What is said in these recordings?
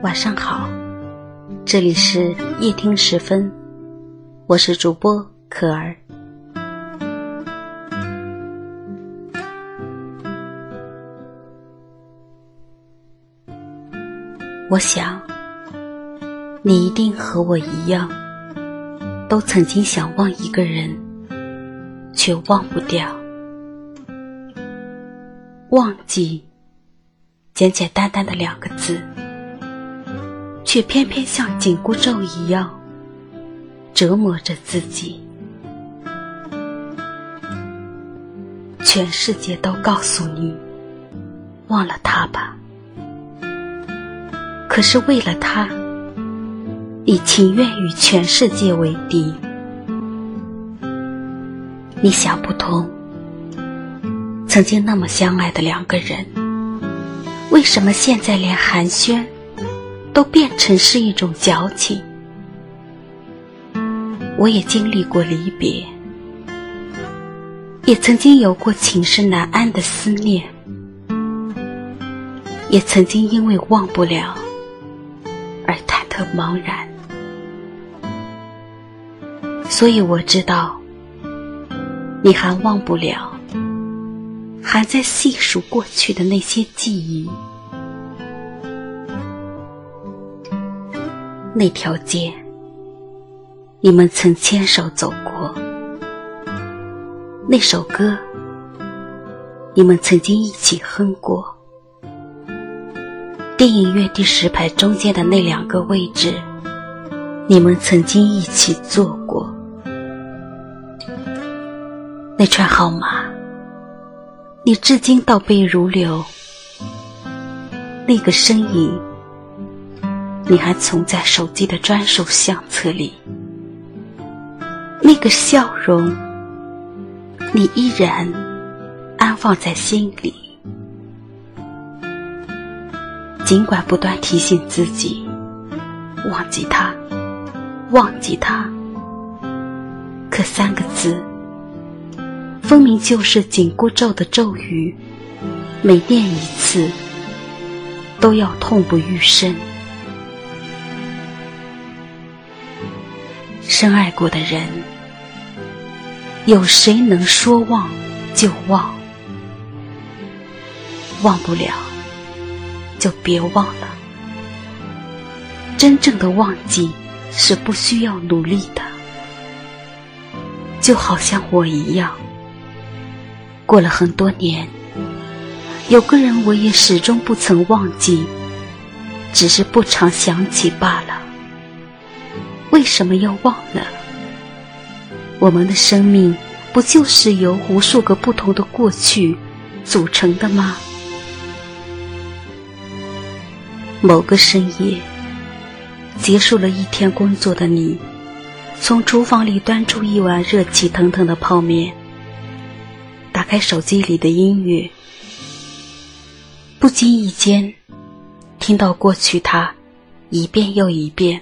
晚上好，这里是夜听时分，我是主播可儿。我想，你一定和我一样，都曾经想忘一个人，却忘不掉。忘记，简简单单的两个字。却偏偏像紧箍咒一样折磨着自己。全世界都告诉你，忘了他吧。可是为了他，你情愿与全世界为敌。你想不通，曾经那么相爱的两个人，为什么现在连寒暄？都变成是一种矫情。我也经历过离别，也曾经有过寝食难安的思念，也曾经因为忘不了而忐忑茫然。所以我知道，你还忘不了，还在细数过去的那些记忆。那条街，你们曾牵手走过；那首歌，你们曾经一起哼过；电影院第十排中间的那两个位置，你们曾经一起坐过；那串号码，你至今倒背如流；那个身影。你还存在手机的专属相册里，那个笑容，你依然安放在心里。尽管不断提醒自己忘记他，忘记他，可三个字，分明就是紧箍咒的咒语，每念一次，都要痛不欲生。深爱过的人，有谁能说忘就忘？忘不了，就别忘了。真正的忘记是不需要努力的，就好像我一样，过了很多年，有个人我也始终不曾忘记，只是不常想起罢了。为什么要忘了？我们的生命不就是由无数个不同的过去组成的吗？某个深夜，结束了一天工作的你，从厨房里端出一碗热气腾腾的泡面，打开手机里的音乐，不经意间听到过去他一遍又一遍。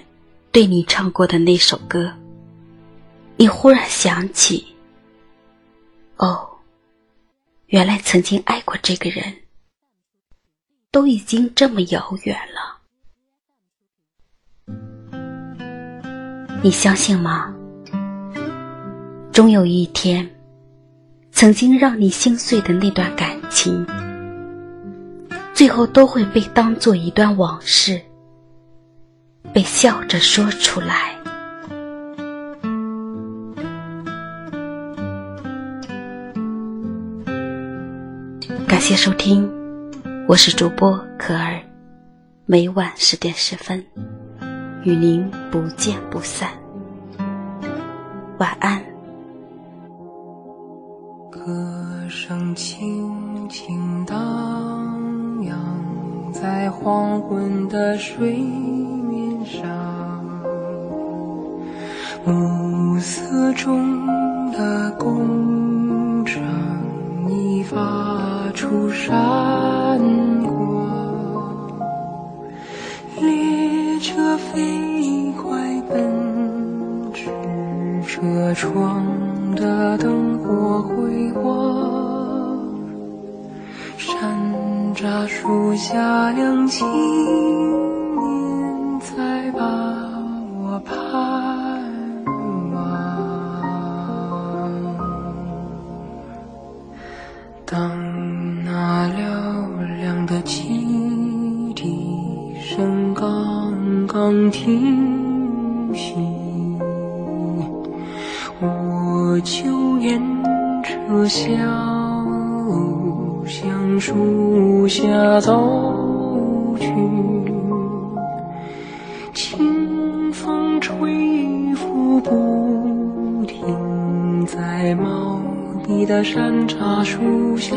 对你唱过的那首歌，你忽然想起，哦，原来曾经爱过这个人，都已经这么遥远了。你相信吗？终有一天，曾经让你心碎的那段感情，最后都会被当做一段往事。被笑着说出来。感谢收听，我是主播可儿，每晚十点十分，与您不见不散。晚安。歌声轻轻荡漾在黄昏的水。暮色中的工厂已发出闪光，列车飞快奔驰，车窗的灯火辉煌，山楂树下两青年在把我盼。停息，我就沿着小橡树下走去，清风吹拂不停，在茂密的山楂树下。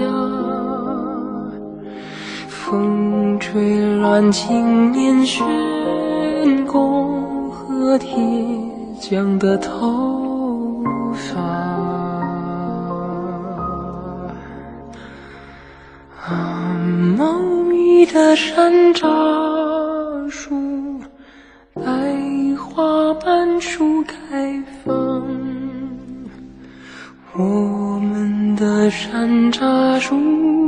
风吹乱青年雪铁匠的头发，啊，茂密的山楂树，百花瓣树开放，我们的山楂树。